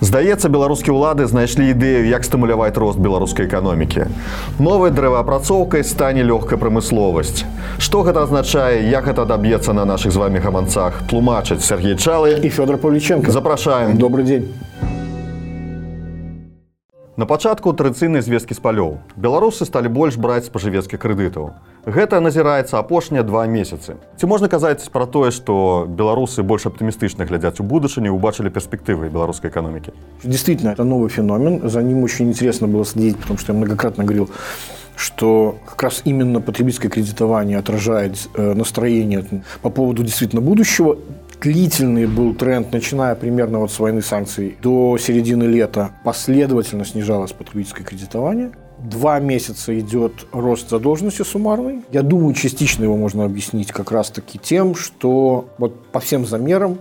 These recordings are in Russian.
Здаецца, беларускія ўлады знайшлі ідэю, як стымуляваць рост беларускай эканомікі. Новай дрэваапрацоўкай стане лёгкая прамысловасць. Што гэта азначае, як гэта даб'ецца на нашых з вамі гаманцах, тлумачыць Сергей Чалы и Федор Павличенко. Запрашаем. Добрый день. На пачатку традыцыйнай звесткі з палёў. Беларусы сталі больш браць спажывецкіх крэдытаў. Гэта назіраецца апошнія два месяцы. Ці можна казаць пра тое, што беларусы больш аптымістычна глядзяць у будучыню і убачылі перспектывы беларускай эканомікі. Действительно, это новый феномен. За ним очень интересно было следить, потому что я многократно говорил, что как раз именно потребительское кредитование отражает э, настроение по поводу действительно будущего. Длительный был тренд, начиная примерно вот с войны санкций до середины лета, последовательно снижалось потребительское кредитование. Два месяца идет рост задолженности суммарный. Я думаю, частично его можно объяснить как раз-таки тем, что вот по всем замерам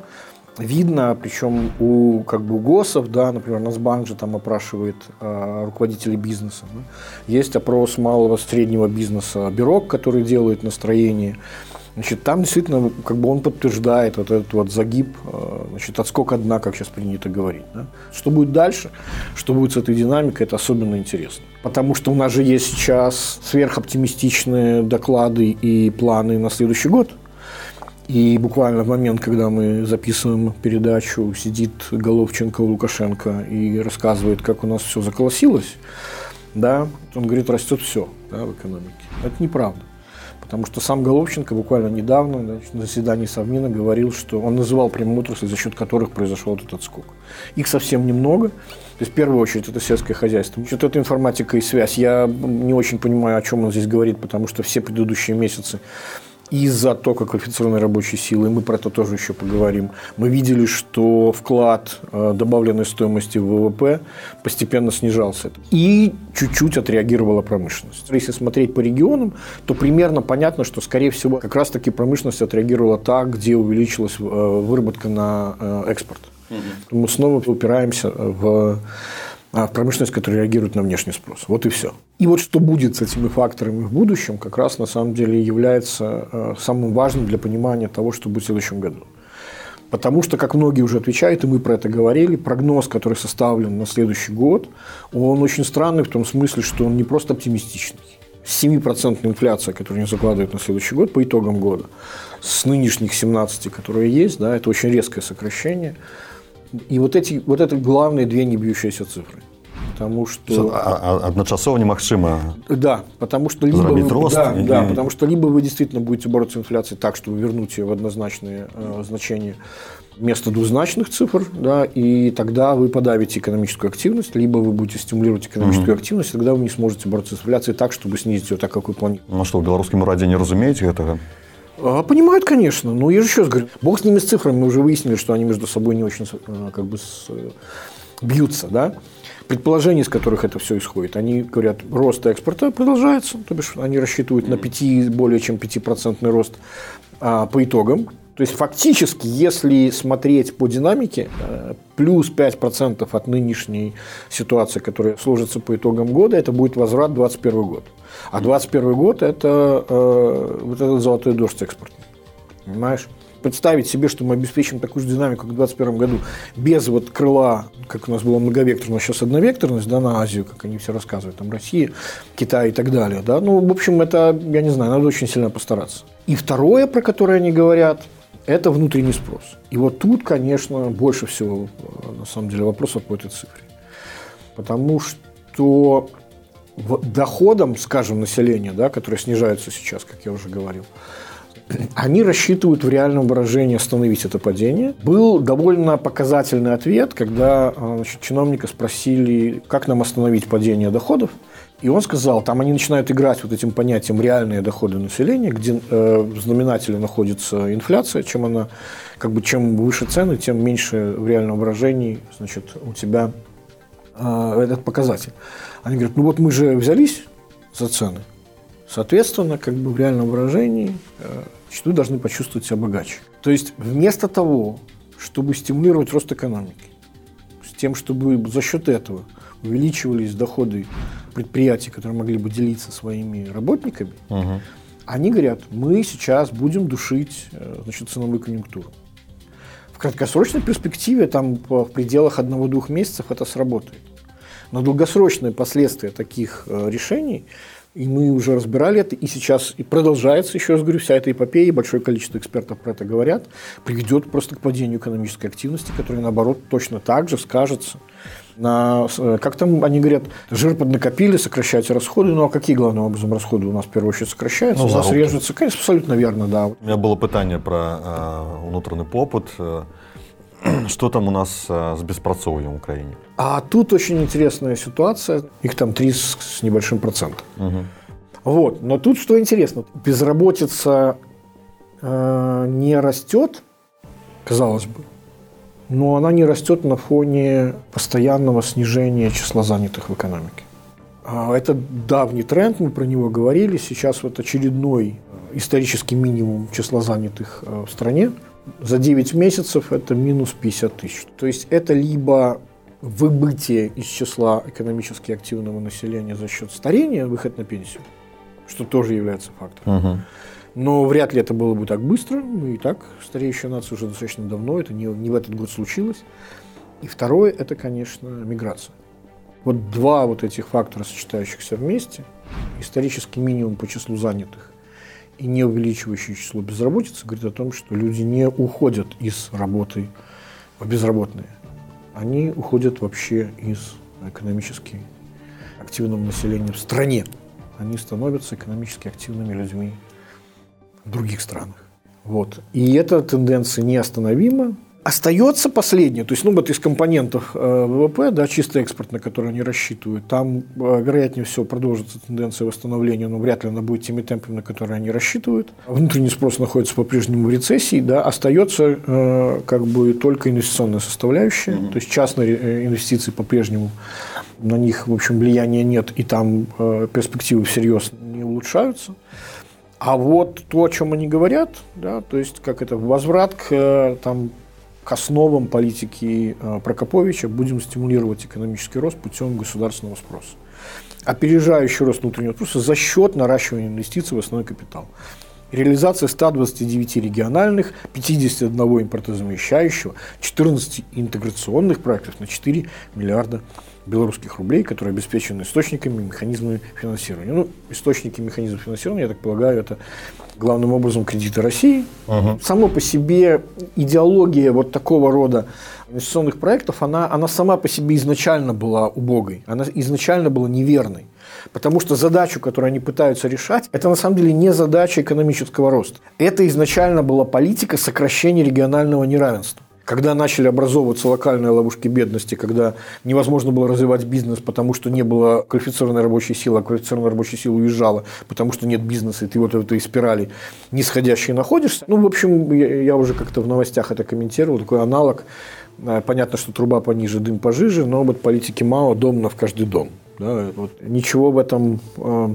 видно, причем у как бы у ГОСов, да, например, Насбанк же там опрашивает э, руководителей бизнеса. Да. Есть опрос малого среднего бизнеса Бюрок, который делает настроение. Значит, там действительно как бы он подтверждает вот этот вот загиб, э, значит, отскок одна, как сейчас принято говорить. Да. Что будет дальше, что будет с этой динамикой, это особенно интересно. Потому что у нас же есть сейчас сверхоптимистичные доклады и планы на следующий год. И буквально в момент, когда мы записываем передачу, сидит Головченко Лукашенко и рассказывает, как у нас все заколосилось, да, он говорит, растет все да, в экономике. Это неправда. Потому что сам Головченко буквально недавно значит, на заседании Совмина говорил, что он называл прямые отрасли, за счет которых произошел этот отскок. Их совсем немного. То есть, в первую очередь, это сельское хозяйство. Значит, это информатика и связь. Я не очень понимаю, о чем он здесь говорит, потому что все предыдущие месяцы из-за тока квалифицированной рабочей силы, мы про это тоже еще поговорим, мы видели, что вклад э, добавленной стоимости в ВВП постепенно снижался. И чуть-чуть отреагировала промышленность. Если смотреть по регионам, то примерно понятно, что, скорее всего, как раз-таки промышленность отреагировала так, где увеличилась э, выработка на э, экспорт. Угу. Мы снова упираемся в а промышленность, которая реагирует на внешний спрос. Вот и все. И вот что будет с этими факторами в будущем, как раз на самом деле является э, самым важным для понимания того, что будет в следующем году. Потому что, как многие уже отвечают, и мы про это говорили, прогноз, который составлен на следующий год, он очень странный в том смысле, что он не просто оптимистичный. 7% инфляция, которую они закладывают на следующий год по итогам года, с нынешних 17, которые есть, да, это очень резкое сокращение – и вот эти вот это главные две не бьющиеся цифры. Потому что... Одночасово немагчыма. Да, потому что либо вы, рост, да, и... да, потому что либо вы действительно будете бороться с инфляцией так, чтобы вернуть ее в однозначные э, значения вместо двузначных цифр, да, и тогда вы подавите экономическую активность, либо вы будете стимулировать экономическую угу. активность, тогда вы не сможете бороться с инфляцией так, чтобы снизить ее так, как вы планируете. Ну что, в белорусском раде не разумеете этого? А, понимают, конечно. Но я же еще раз говорю, бог с ними с цифрами, мы уже выяснили, что они между собой не очень э, как бы с, э, бьются, да. Предположения, из которых это все исходит, они говорят, рост экспорта продолжается, то бишь они рассчитывают на 5, более чем 5% рост а, по итогам. То есть фактически, если смотреть по динамике, э, плюс 5% от нынешней ситуации, которая сложится по итогам года, это будет возврат 2021 год. А 2021 год – это э, вот этот золотой дождь экспортный. Понимаешь? Представить себе, что мы обеспечим такую же динамику, как в 2021 году, без вот крыла, как у нас было многовекторно, сейчас одновекторность, да, на Азию, как они все рассказывают, там Россия, Китай и так далее, да, ну, в общем, это, я не знаю, надо очень сильно постараться. И второе, про которое они говорят, это внутренний спрос. И вот тут, конечно, больше всего, на самом деле, вопросов по этой цифре. Потому что доходам, скажем, населения, да, которые снижаются сейчас, как я уже говорил, они рассчитывают в реальном выражении остановить это падение. Был довольно показательный ответ, когда а, значит, чиновника спросили, как нам остановить падение доходов. И он сказал, там они начинают играть вот этим понятием реальные доходы населения, где э, в знаменателе находится инфляция, чем она, как бы, чем выше цены, тем меньше в реальном выражении, значит, у тебя э, этот показатель. Они говорят, ну вот мы же взялись за цены, соответственно, как бы в реальном выражении э, значит, вы должны почувствовать себя богаче. То есть вместо того, чтобы стимулировать рост экономики, с тем, чтобы за счет этого увеличивались доходы предприятий, которые могли бы делиться своими работниками, угу. они говорят, мы сейчас будем душить э, значит, ценовую конъюнктуру. В краткосрочной перспективе, там в пределах одного-двух месяцев это сработает. Но долгосрочные последствия таких э, решений, и мы уже разбирали это, и сейчас и продолжается, еще раз говорю, вся эта эпопея, и большое количество экспертов про это говорят, приведет просто к падению экономической активности, которая, наоборот, точно так же скажется на, э, как там они говорят, жир поднакопили, сокращайте расходы. Ну а какие главным образом расходы у нас в первую очередь сокращаются? Ну, у нас режется, конечно, абсолютно верно, да. У меня было питание про э, внутренний попыт. Э, Что там у нас э, с беспрацоўем в Украине? А тут очень интересная ситуация. Их там три с, с небольшим процентом. Мгм. Вот. Но тут что интересно, безработица э, не растет, казалось бы, но она не растет на фоне постоянного снижения числа занятых в экономике. А Это давний тренд, мы про него говорили. Сейчас вот очередной э, исторический минимум числа занятых э, в стране. За 9 месяцев это минус 50 тысяч. То есть это либо выбытие из числа экономически активного населения за счет старения, выход на пенсию, что тоже является фактором. Мгм. Но вряд ли это было бы так быстро. Мы и так стареющая нация уже достаточно давно. Это не, не в этот год случилось. И второе, это, конечно, миграция. Вот два вот этих фактора, сочетающихся вместе, исторический минимум по числу занятых и не увеличивающее число безработицы, говорит о том, что люди не уходят из работы в безработные. Они уходят вообще из экономически активного населения в стране. Они становятся экономически активными людьми в других странах. Вот. И эта тенденция неостановима. Остается последнее, то есть, ну, вот из компонентов э, ВВП, да, чисто экспорт, на который они рассчитывают, там, э, вероятнее всего, продолжится тенденция восстановления, но вряд ли она будет теми темпами, на которые они рассчитывают. Внутренний спрос находится по-прежнему в рецессии, да, остается э, как бы только инвестиционная составляющая, то есть частные э, инвестиции по-прежнему на них, в общем, влияния нет, и там э, перспективы всерьез не улучшаются. А вот то, о чем они говорят, да, то есть как это возврат к, э, там, к основам политики э, Прокоповича, будем стимулировать экономический рост путем государственного спроса. Опережающий рост внутреннего спроса за счет наращивания инвестиций в основной капитал. Реализация 129 региональных, 51 импортозамещающего, 14 интеграционных проектов на 4 миллиарда белорусских рублей, которые обеспечены источниками, механизмами финансирования. Ну, источники механизмов финансирования, я так полагаю, это главным образом кредиты России. Само по себе идеология вот такого рода инвестиционных проектов, она, она сама по себе изначально была убогой, она изначально была неверной. Потому что задачу, которую они пытаются решать, это на самом деле не задача экономического роста. Это изначально была политика сокращения регионального неравенства когда начали образовываться локальные ловушки бедности, когда невозможно было развивать бизнес, потому что не было квалифицированной рабочей силы, а квалифицированная рабочая сила уезжала, потому что нет бизнеса, и ты вот в этой спирали нисходящей находишься. Ну, в общем, я, уже как-то в новостях это комментировал, такой аналог. Э, Понятно, что труба пониже, дым пожиже, но вот политики Мао дом в каждый дом. Да, вот. Ничего в этом э,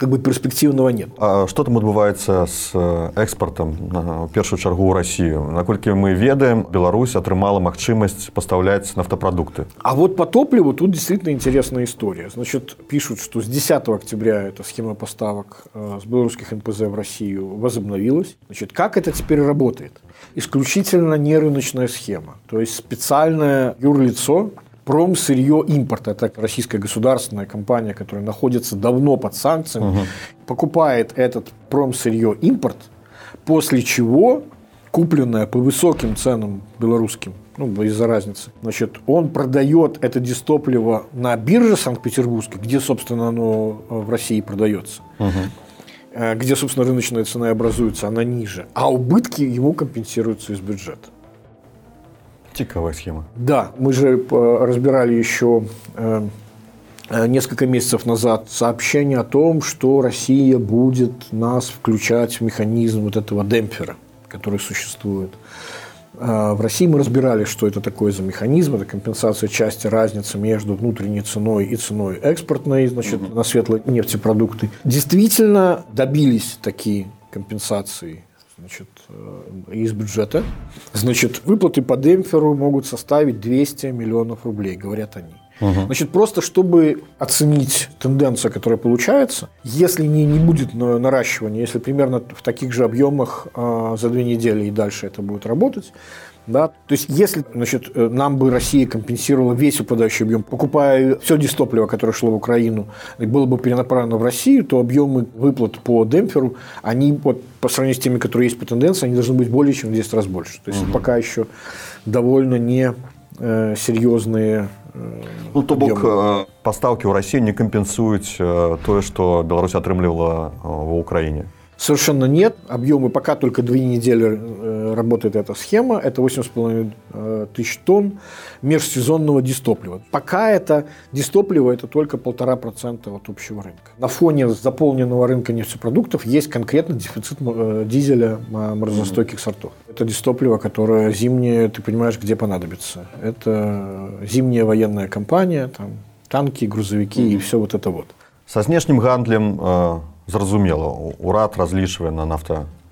как бы перспективного нет. А што там адбываецца з э, экспартам на ў першую чаргу ў Расію наколькі мы ведаем Беларусь атрымала магчымасць пастаўляць нафтапрадукты А вот по топливу тут действительно интересная история. Значит, пишут, что с 10 октября эта схема поставок э, с белорусских НПЗ в Россию возобновилась. Значит, как это теперь работает? Исключительно не рыночная схема. То есть специальное юрлицо, промсырье импорт, это российская государственная компания, которая находится давно под санкциями, покупает этот промсырье импорт, после чего купленное по высоким ценам белорусским, ну, из-за разницы, значит, он продает это дистопливо на бирже Санкт-Петербургской, где, собственно, оно э, в России продается, э, где, собственно, рыночная цена и образуется, она ниже, а убытки ему компенсируются из бюджета. Цікавая схема Да, мы же э, разбирали еще э, э, несколько месяцев назад сообщение о том, что Россия будет нас включать в механизм вот этого демпфера, который существует. В России мы разбирали, что это такое за механизм. Это компенсация части разницы между внутренней ценой и ценой экспортной значит, на светлые нефтепродукты. Действительно добились такие компенсации значит, э, из бюджета. Значит, выплаты по демпферу могут составить 200 миллионов рублей, говорят они. Значит, просто чтобы оценить тенденцию, которая получается, если не, не будет на- наращивания, если примерно в таких же объемах а, за две недели и дальше это будет работать, Да? То есть, если значит, э, нам бы Россия компенсировала весь упадающий объем, покупая все дистопливо, которое шло в Украину, и было бы перенаправлено в Россию, то объемы выплат по демпферу, они вот, по сравнению с теми, которые есть по тенденции, они должны быть более чем в 10 раз больше. То есть, угу. пока еще довольно не э, серьезные э, ну, то бок э, поставки ў России не кампенсуюць тое што Беларусь атрымлівала в Украине Совершенно нет. Объемы пока только две недели работает эта схема. Это 8,5 э, тысяч тонн межсезонного дистоплива. Пока это дистопливо это только полтора процента от общего рынка. На фоне заполненного рынка нефтепродуктов есть конкретно дефицит э, дизеля морозостойких сортов. Это дистопливо, которое зимнее, ты понимаешь, где понадобится. Это зимняя военная компания, там, танки, грузовики mm-hmm. и все вот это вот. Со знешнім гандлем э, зразумела урад разлічвае на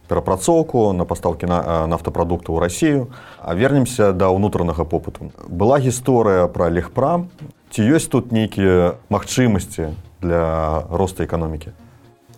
нафтаперапрацоўку на пастаўкі на нафтапрадуктаў у Росію а вернемся да ўнутранага попыту была гісторыя пра легпрам ці ёсць тут нейкія магчымасці для роста эканомікі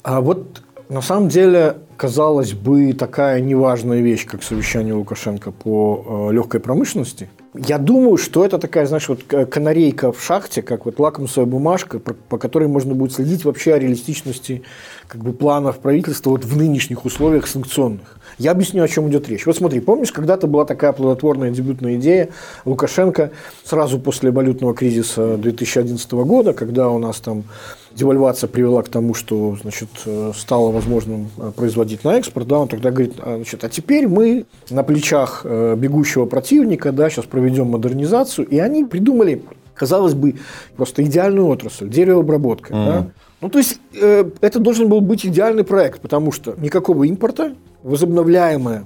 А вот на самом деле казалось бы такая неважная вещь как совещание Лукашенко по э, легкой промышленности – я думаю, что это такая, знаешь, вот канарейка в шахте, как вот лакмусовая бумажка, по которой можно будет следить вообще о реалистичности как бы, планов правительства вот в нынешних условиях санкционных. Я объясню, о чем идет речь. Вот смотри, помнишь, когда-то была такая плодотворная дебютная идея Лукашенко сразу после валютного кризиса 2011 года, когда у нас там девальвация привела к тому, что значит, стало возможным э, производить на экспорт, да, он тогда говорит, а, значит, а теперь мы на плечах э, бегущего противника, да, сейчас проведем модернизацию, и они придумали, казалось бы, просто идеальную отрасль, деревообработка. Mm-hmm. Да? Ну, то есть, э, это должен был быть идеальный проект, потому что никакого импорта, возобновляемое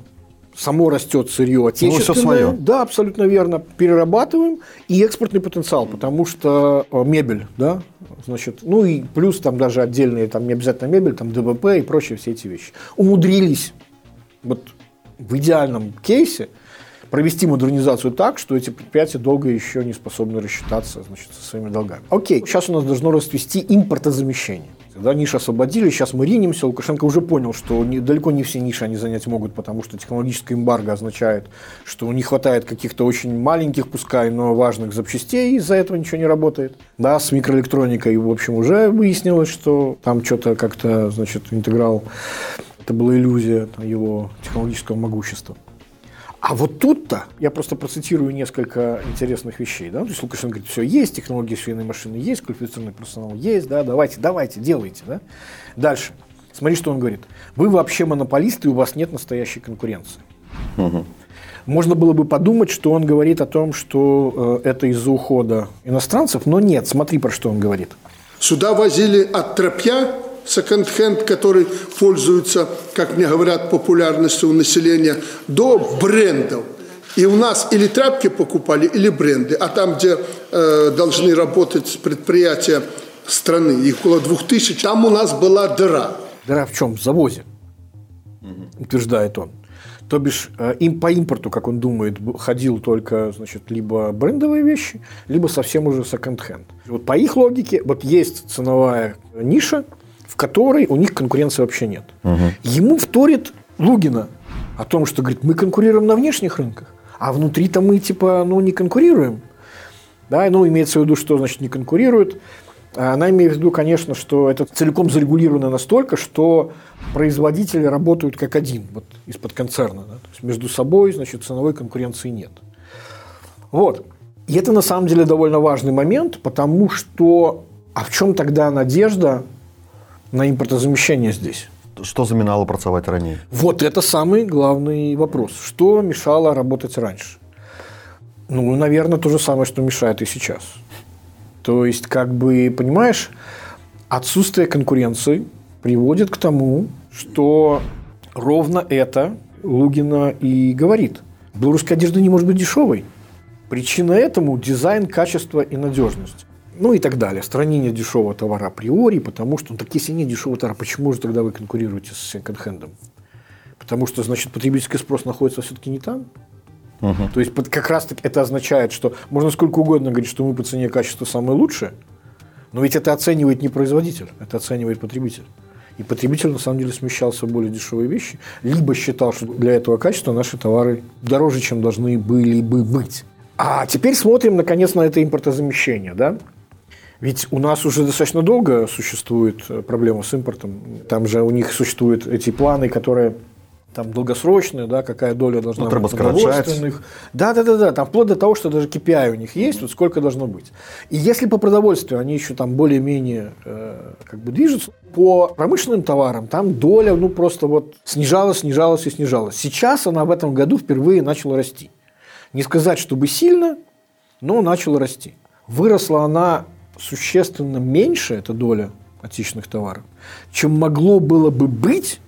само растет сырье отечественное. Ну, все свое. Да, абсолютно верно. Перерабатываем и экспортный потенциал, потому что э, мебель, да, значит, ну и плюс там даже отдельные, там не обязательно мебель, там ДВП и прочие все эти вещи. Умудрились вот в идеальном кейсе провести модернизацию так, что эти предприятия долго еще не способны рассчитаться значит, со своими долгами. Окей, сейчас у нас должно расцвести импортозамещение. Да, ниши освободили, сейчас мы ринемся. Лукашенко уже понял, что не, далеко не все ниши они занять могут, потому что технологическая эмбарго означает, что не хватает каких-то очень маленьких, пускай, но важных запчастей, из-за этого ничего не работает. Да, с микроэлектроникой, в общем, уже выяснилось, что там что-то как-то, значит, интеграл, это была иллюзия его технологического могущества. А вот тут-то, я просто процитирую несколько интересных вещей, да, то есть Лукашенко говорит, все есть, технологии швейной машины есть, квалифицированный персонал есть, да, давайте, давайте, делайте, да. Дальше. Смотри, что он говорит. Вы вообще монополисты, и у вас нет настоящей конкуренции. Угу. Можно было бы подумать, что он говорит о том, что э, это из-за ухода иностранцев, но нет, смотри, про что он говорит. Сюда возили от тропья секонд-хенд, который пользуется, как мне говорят, популярностью у населения, до брендов. И у нас или тряпки покупали, или бренды. А там, где э, должны работать предприятия страны, их около двух тысяч, там у нас была дыра. Дыра в чем? В завозе, утверждает он. То бишь, э, им по импорту, как он думает, ходил только, значит, либо брендовые вещи, либо совсем уже секонд-хенд. Вот по их логике, вот есть ценовая ниша, в которой у них конкуренции вообще нет. Угу. Ему вторит Лугина о том, что говорит, мы конкурируем на внешних рынках, а внутри-то мы типа ну, не конкурируем. Да, ну, имеется в виду, что значит не конкурируют. Она имеет в виду, конечно, что это целиком зарегулировано настолько, что производители работают как один, вот из-под концерна. Да? То есть между собой, значит, ценовой конкуренции нет. Вот. И это на самом деле довольно важный момент, потому что а в чем тогда надежда на импортозамещение здесь. Что заминало працаваць ранее? Вот это самый главный вопрос. Что мешало работать раньше? Ну, наверное, то же самое, что мешает и сейчас. То есть, как бы, понимаешь, отсутствие конкуренции приводит к тому, что ровно это Лугина и говорит. Белорусская одежда не может быть дешевой. Причина этому – дизайн, качество и надежность ну и так далее. Странение дешевого товара априори, потому что, ну так если нет дешевого товара, почему же тогда вы конкурируете с секонд-хендом? Потому что, значит, потребительский спрос находится все-таки не там. Угу. То есть как раз таки это означает, что можно сколько угодно говорить, что мы по цене качества самые лучшие, но ведь это оценивает не производитель, это оценивает потребитель. И потребитель на самом деле смещался в более дешевые вещи, либо считал, что для этого качества наши товары дороже, чем должны были бы быть. А теперь смотрим, наконец, на это импортозамещение. Да? Ведь у нас уже достаточно долго существует э, проблема с импортом. Там же у них существуют эти планы, которые там долгосрочные, да, какая доля должна Ну, быть продовольственных. Да, да, да, да. Там вплоть до того, что даже KPI у них есть, вот сколько должно быть. И если по продовольствию они еще там более-менее э, как бы движутся, по промышленным товарам там доля, ну, просто вот снижалась, снижалась и снижалась. Сейчас она в этом году впервые начала расти. Не сказать, чтобы сильно, но начала расти. Выросла она существенно меньше, эта доля отечественных товаров, чем могло было бы быть,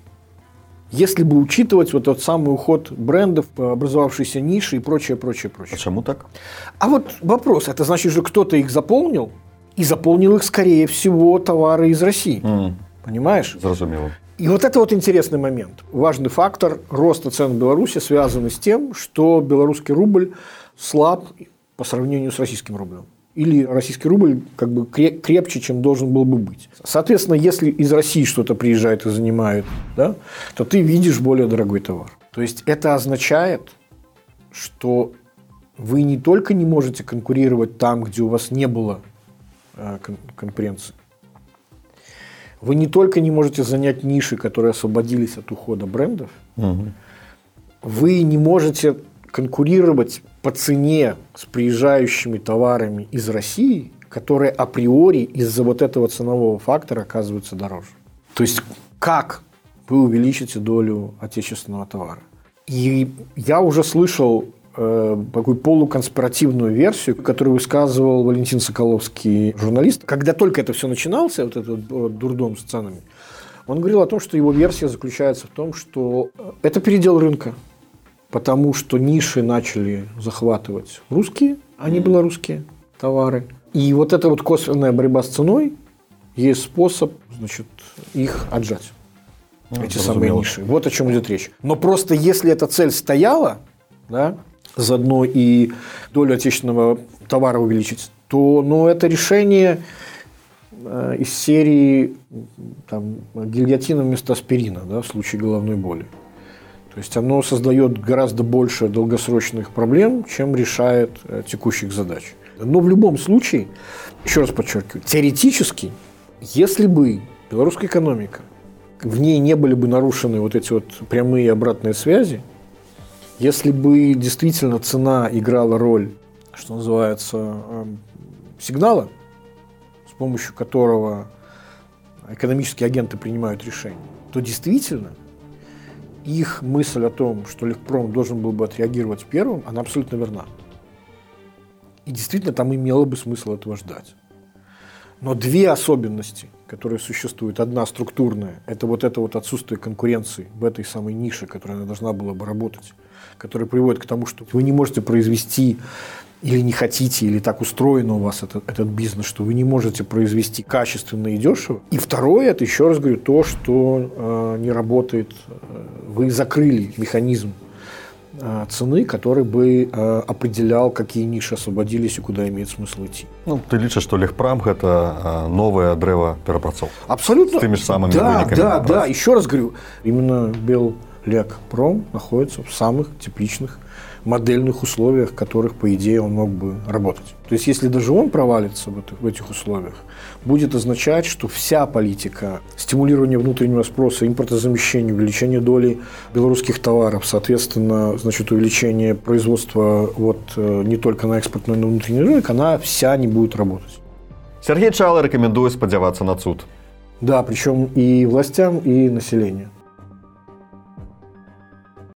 если бы учитывать вот тот самый уход брендов, образовавшиеся ниши и прочее, прочее, прочее. Почему так? А вот вопрос, это значит, что кто-то их заполнил, и заполнил их, скорее всего, товары из России. М, Понимаешь? Зрозуміло. И вот это вот интересный момент. Важный фактор роста цен в Беларуси связан с тем, что белорусский рубль слаб по сравнению с российским рублем. Или российский рубль как бы кре- крепче, чем должен был бы быть. Соответственно, если из России что-то приезжает и занимает, да, то ты видишь более дорогой товар. То есть это означает, что вы не только не можете конкурировать там, где у вас не было э, кон- конкуренции, вы не только не можете занять ниши, которые освободились от ухода брендов, вы не можете конкурировать по цене с приезжающими товарами из России, которые априори из-за вот этого ценового фактора оказываются дороже. То есть как вы увеличите долю отечественного товара? И я уже слышал э, такую полуконспиративную версию, которую высказывал Валентин Соколовский, журналист. Когда только это все начинался, вот этот э, дурдом с ценами, он говорил о том, что его версия заключается в том, что э, это передел рынка, потому что ниши начали захватывать русские, а не белорусские товары. И вот эта вот косвенная борьба с ценой есть способ, значит, их отжать. эти самые зрозуміло. ниши. Вот о чем идет речь. Но просто если эта цель стояла, да, заодно и долю отечественного товара увеличить, то ну, это решение э, из серии там, гильотина вместо аспирина да, в случае головной боли. То есть оно создает гораздо больше долгосрочных проблем, чем решает э, текущих задач. Но в любом случае, еще раз подчеркиваю, теоретически, если бы белорусская экономика, в ней не были бы нарушены вот эти вот прямые обратные связи, если бы действительно цена играла роль, что называется, эм, сигнала, с помощью которого экономические агенты принимают решения, то действительно их мысль о том, что Легпром должен был бы отреагировать первым, она абсолютно верна. И действительно там имело бы смысл этого ждать. Но две особенности, которые существуют. Одна структурная, это вот это вот отсутствие конкуренции в этой самой нише, которая она должна была бы работать, которая приводит к тому, что вы не можете произвести или не хотите, или так устроено у вас этот, этот бизнес, что вы не можете произвести качественно и дешево. И второе, это еще раз говорю, то, что э, не работает, э, вы закрыли механизм э, цены, который бы э, определял, какие ниши освободились и куда имеет смысл идти. Ну, ты лічыш, што легпрам гэта а, новае дрэва перапрацоўка. Абсолютно. С теми же самыми да, выниками да, да. Еще раз говорю, именно Беллекпром находится в самых тепличных модельных условиях, в которых, по идее, он мог бы работать. То есть, если даже он провалится в этих, в этих условиях, будет означать, что вся политика стимулирования внутреннего спроса, импортозамещения, увеличения доли белорусских товаров, соответственно, значит, увеличение производства вот, э, не только на экспорт, но и на внутренний рынок, она вся не будет работать. Сергей Чала рэкамендуе спадзявацца на цуд. Да, причем и властям, и населению.